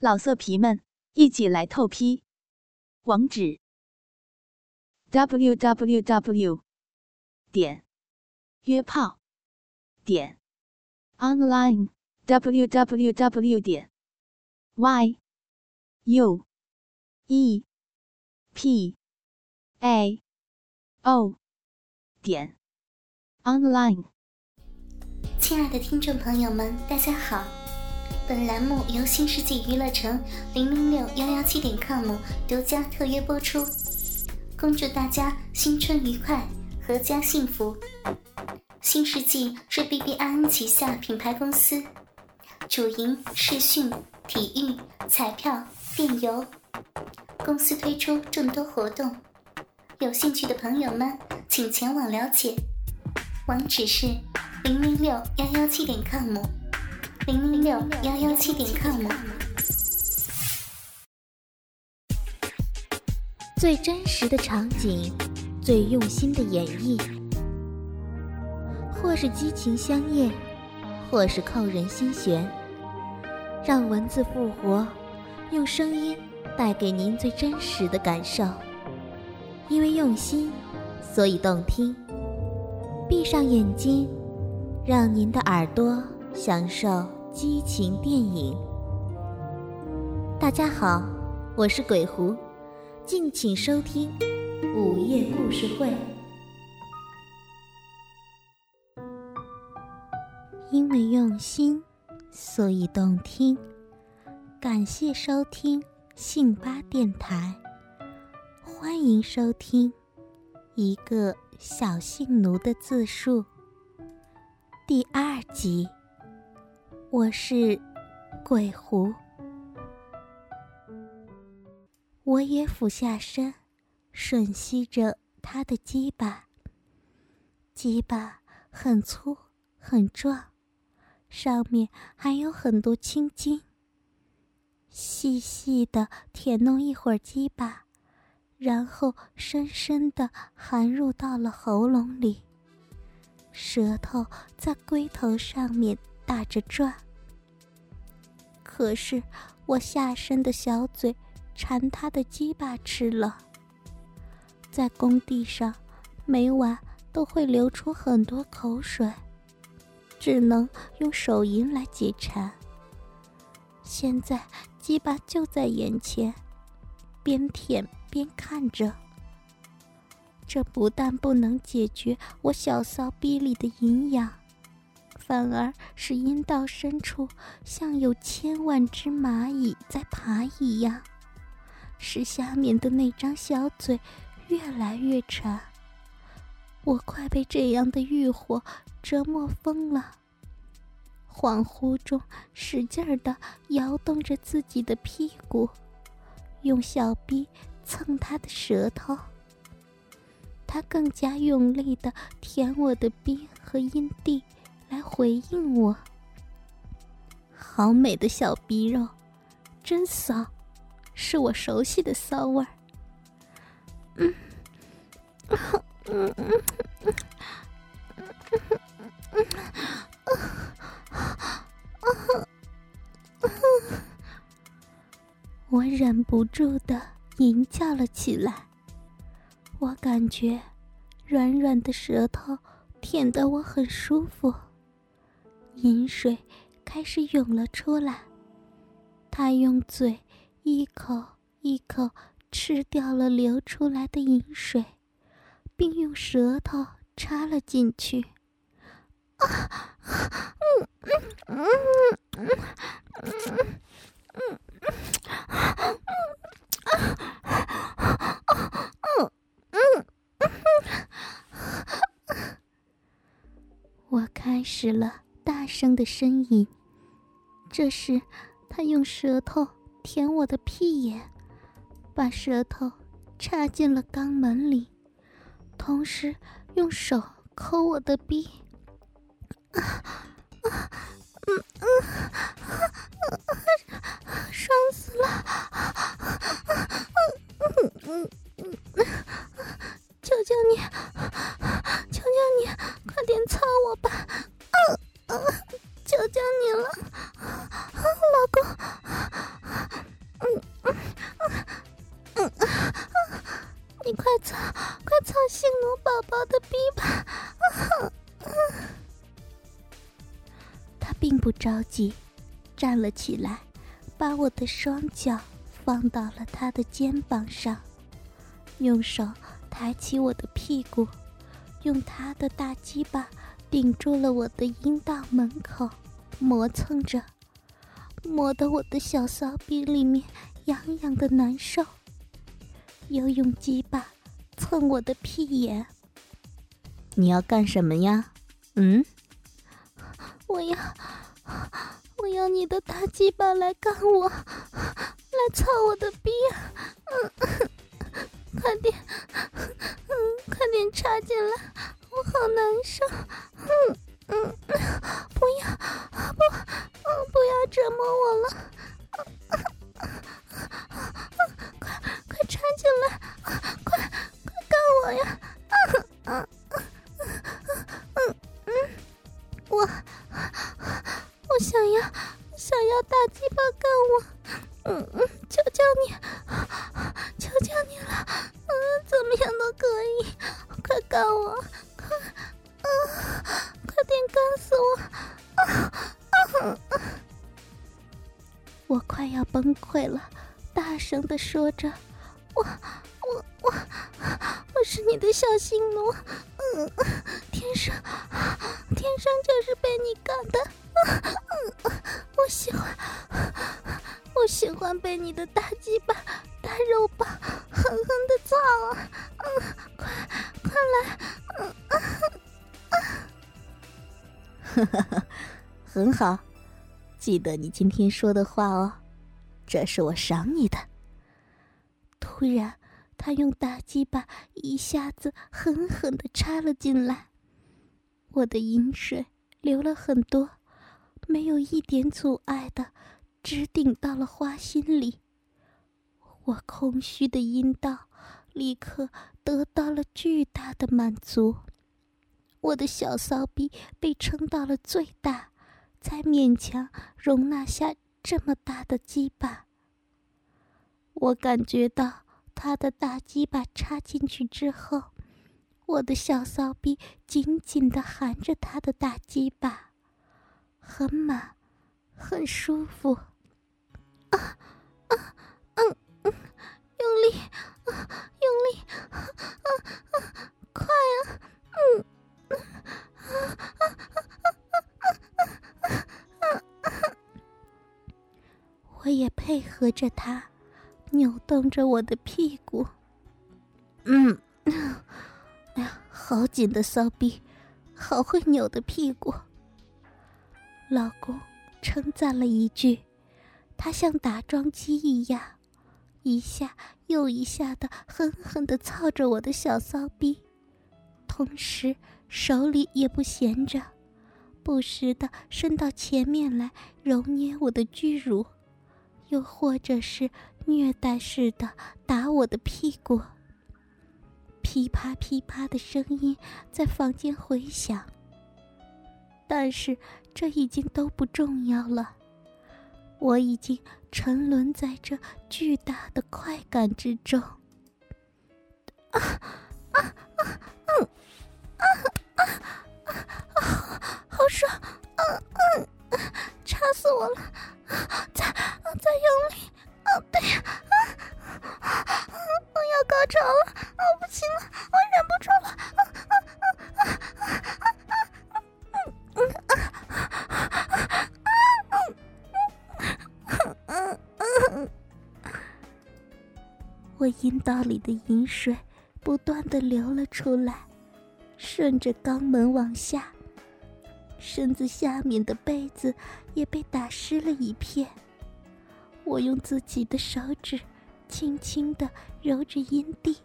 老色皮们，一起来透批！网址：w w w 点约炮点 online w w w 点 y u e p a o 点 online。亲爱的听众朋友们，大家好。本栏目由新世纪娱乐城零零六幺幺七点 com 独家特约播出，恭祝大家新春愉快，阖家幸福。新世纪是 B B I N 旗下品牌公司，主营视讯、体育、彩票、电邮。公司推出众多活动，有兴趣的朋友们请前往了解。网址是零零六幺幺七点 com。零零六幺幺七点 com，最真实的场景，最用心的演绎，或是激情相艳，或是扣人心弦，让文字复活，用声音带给您最真实的感受。因为用心，所以动听。闭上眼睛，让您的耳朵享受。激情电影，大家好，我是鬼狐，敬请收听午夜故事会。因为用心，所以动听。感谢收听信巴电台，欢迎收听一个小性奴的自述第二集。我是鬼狐，我也俯下身，吮吸着他的鸡巴。鸡巴很粗很壮，上面还有很多青筋。细细的舔弄一会儿鸡巴，然后深深的含入到了喉咙里，舌头在龟头上面。打着转，可是我下身的小嘴馋他的鸡巴吃了，在工地上每晚都会流出很多口水，只能用手淫来解馋。现在鸡巴就在眼前，边舔边看着，这不但不能解决我小骚逼里的营养。反而是阴道深处像有千万只蚂蚁在爬一样，使下面的那张小嘴越来越馋。我快被这样的欲火折磨疯了。恍惚中，使劲儿的摇动着自己的屁股，用小臂蹭他的舌头。他更加用力的舔我的逼和阴蒂。来回应我，好美的小逼肉，真骚，是我熟悉的骚味儿。嗯，嗯我忍不住的吟叫了起来。我感觉软软的舌头舔得我很舒服。饮水开始涌了出来，他用嘴一口一口吃掉了流出来的饮水，并用舌头插了进去。啊，嗯嗯嗯嗯嗯嗯我开始了。大声的呻吟。这时，他用舌头舔我的屁眼，把舌头插进了肛门里，同时用手抠我的逼。啊啊嗯嗯，爽死了！嗯嗯嗯嗯，求求你，求求你，快点操我吧！啊求求你了。啊老公。嗯嗯嗯嗯你快操快操新奴宝宝的逼吧他并不着急站了起来把我的双脚放到了他的肩膀上用手抬起我的屁股用他的大鸡巴顶住了我的阴道门口，磨蹭着，磨得我的小骚逼里面痒痒的难受。又用鸡巴蹭我的屁眼。你要干什么呀？嗯？我要，我要你的大鸡巴来干我，来操我的逼！嗯，快点，嗯，快点插进来，我好难受。嗯嗯，不要，不，嗯，不要折磨我了。崩溃了，大声的说着。我我我我是你的小性奴，嗯，天生天生就是被你干的，嗯，我喜欢我喜欢被你的大鸡巴大肉棒狠狠的操啊，嗯，快快来，嗯哈哈哈，很好，记得你今天说的话哦，这是我赏你的。突然，他用大鸡巴一下子狠狠的插了进来，我的饮水流了很多，没有一点阻碍的，直顶到了花心里。我空虚的阴道立刻得到了巨大的满足，我的小骚逼被撑到了最大，才勉强容纳下这么大的鸡巴。我感觉到。他的大鸡巴插进去之后，我的小骚逼紧紧的含着他的大鸡巴，很满，很舒服。啊啊嗯嗯，用力啊用力啊啊快啊嗯啊啊啊我也配合着他。扭动着我的屁股，嗯，哎呀，好紧的骚逼，好会扭的屁股。老公称赞了一句，他像打桩机一样，一下又一下的狠狠的操着我的小骚逼，同时手里也不闲着，不时的伸到前面来揉捏我的巨乳，又或者是。虐待似的打我的屁股，噼啪噼啪的声音在房间回响。但是这已经都不重要了，我已经沉沦在这巨大的快感之中。啊啊啊嗯啊啊啊！好爽！嗯嗯，插死我了！再再用力！啊，对呀，啊，我要高潮了，我，不行了，我忍不住了，啊啊啊啊啊啊我阴道里的饮水不断的流了出来，顺着肛门往下，身子下面的被子也被打湿了一片。我用自己的手指轻轻的揉着阴蒂，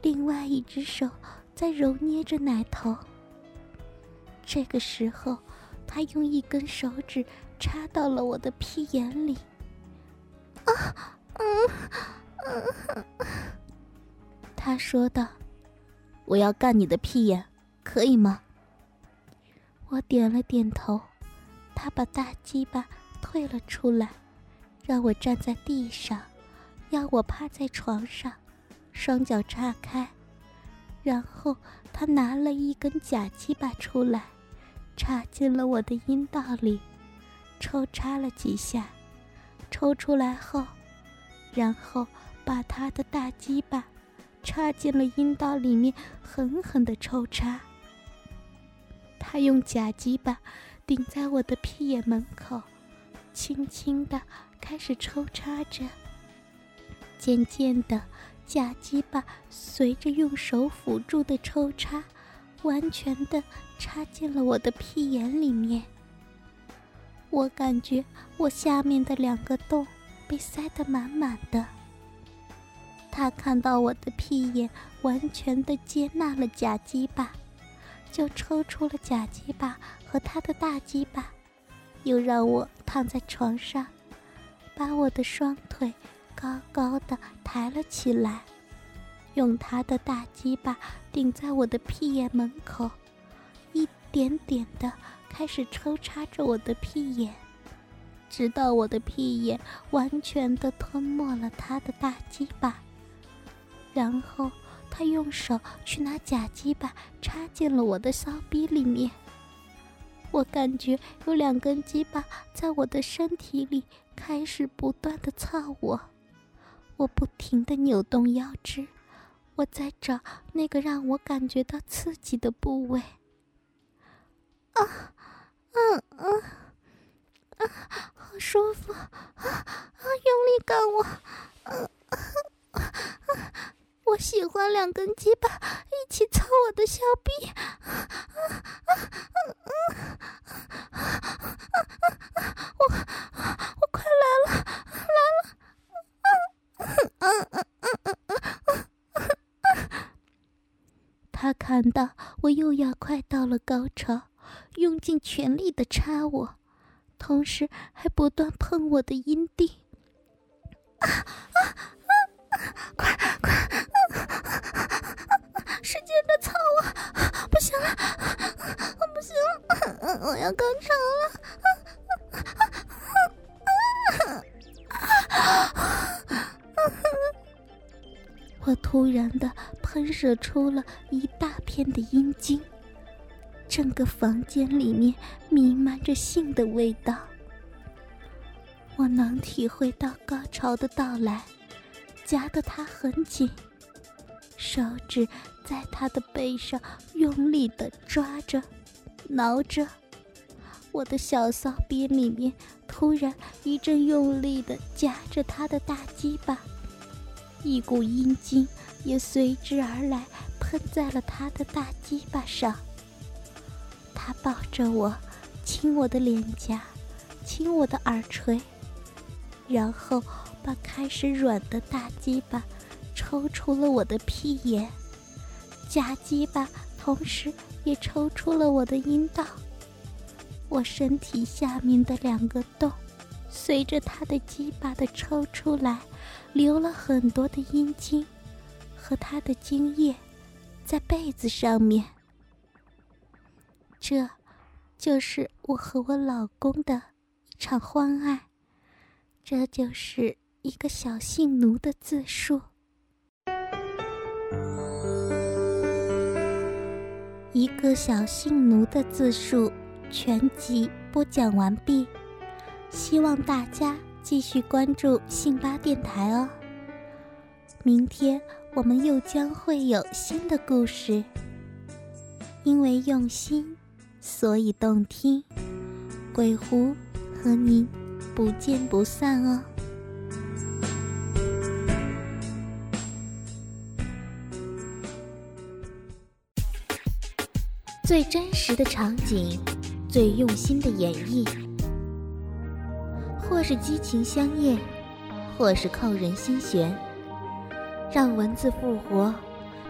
另外一只手在揉捏着奶头。这个时候，他用一根手指插到了我的屁眼里。啊，嗯，嗯，他说道：“我要干你的屁眼，可以吗？”我点了点头。他把大鸡巴退了出来。让我站在地上，要我趴在床上，双脚岔开，然后他拿了一根假鸡巴出来，插进了我的阴道里，抽插了几下，抽出来后，然后把他的大鸡巴插进了阴道里面，狠狠的抽插。他用假鸡巴顶在我的屁眼门口，轻轻的开始抽插着。渐渐的，假鸡巴随着用手辅助的抽插，完全的插进了我的屁眼里面。我感觉我下面的两个洞被塞得满满的。他看到我的屁眼完全的接纳了假鸡巴。就抽出了假鸡巴和他的大鸡巴，又让我躺在床上，把我的双腿高高的抬了起来，用他的大鸡巴顶在我的屁眼门口，一点点的开始抽插着我的屁眼，直到我的屁眼完全的吞没了他的大鸡巴，然后。他用手去拿假鸡巴插进了我的骚逼里面，我感觉有两根鸡巴在我的身体里开始不断的操我，我不停的扭动腰肢，我在找那个让我感觉到刺激的部位。啊，嗯嗯，啊，好舒服，啊啊，用力干我，嗯。我喜欢两根鸡巴一起操我的小臂，我我快来了，来了，他看到我又要快到了高潮，用尽全力的插我，同时还不断碰我的阴蒂。啊啊啊！快！使劲的操我！不行了，我不行了，我要高潮了！我突然的喷射出了一大片的阴茎，整个房间里面弥漫着性的味道。我能体会到高潮的到来，夹得他很紧。手指在他的背上用力的抓着、挠着，我的小骚逼里面突然一阵用力的夹着他的大鸡巴，一股阴茎也随之而来，喷在了他的大鸡巴上。他抱着我，亲我的脸颊，亲我的耳垂，然后把开始软的大鸡巴。抽出了我的屁眼，假鸡巴同时也抽出了我的阴道。我身体下面的两个洞，随着他的鸡巴的抽出来，流了很多的阴茎和他的精液，在被子上面。这，就是我和我老公的一场欢爱，这就是一个小性奴的自述。一个小性奴的自述全集播讲完毕，希望大家继续关注信巴电台哦。明天我们又将会有新的故事，因为用心，所以动听。鬼狐和您不见不散哦。最真实的场景，最用心的演绎，或是激情相艳，或是扣人心弦。让文字复活，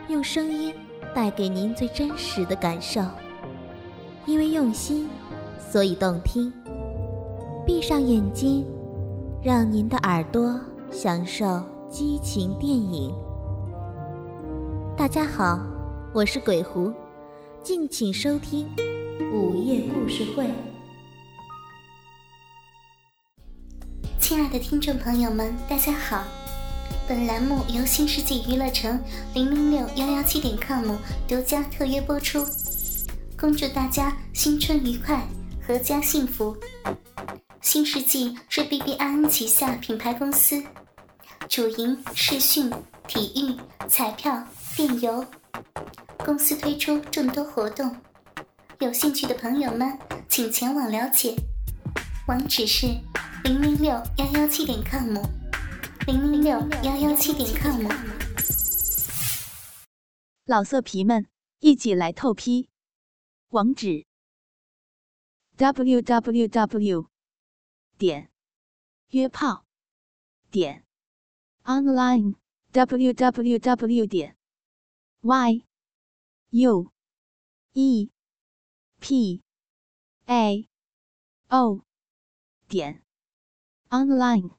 用声音带给您最真实的感受。因为用心，所以动听。闭上眼睛，让您的耳朵享受激情电影。大家好，我是鬼狐。敬请收听午夜故事会。亲爱的听众朋友们，大家好，本栏目由新世纪娱乐城零零六幺幺七点 com 独家特约播出，恭祝大家新春愉快，阖家幸福。新世纪是 B B I N 旗下品牌公司，主营视讯、体育、彩票、电邮。公司推出众多活动，有兴趣的朋友们请前往了解。网址是零零六幺幺七点 com。零零六幺幺七点 com，老色皮们一起来透批，网址：w w w 点约炮点 online w w w 点 y u e. P. A. O. 点。Online。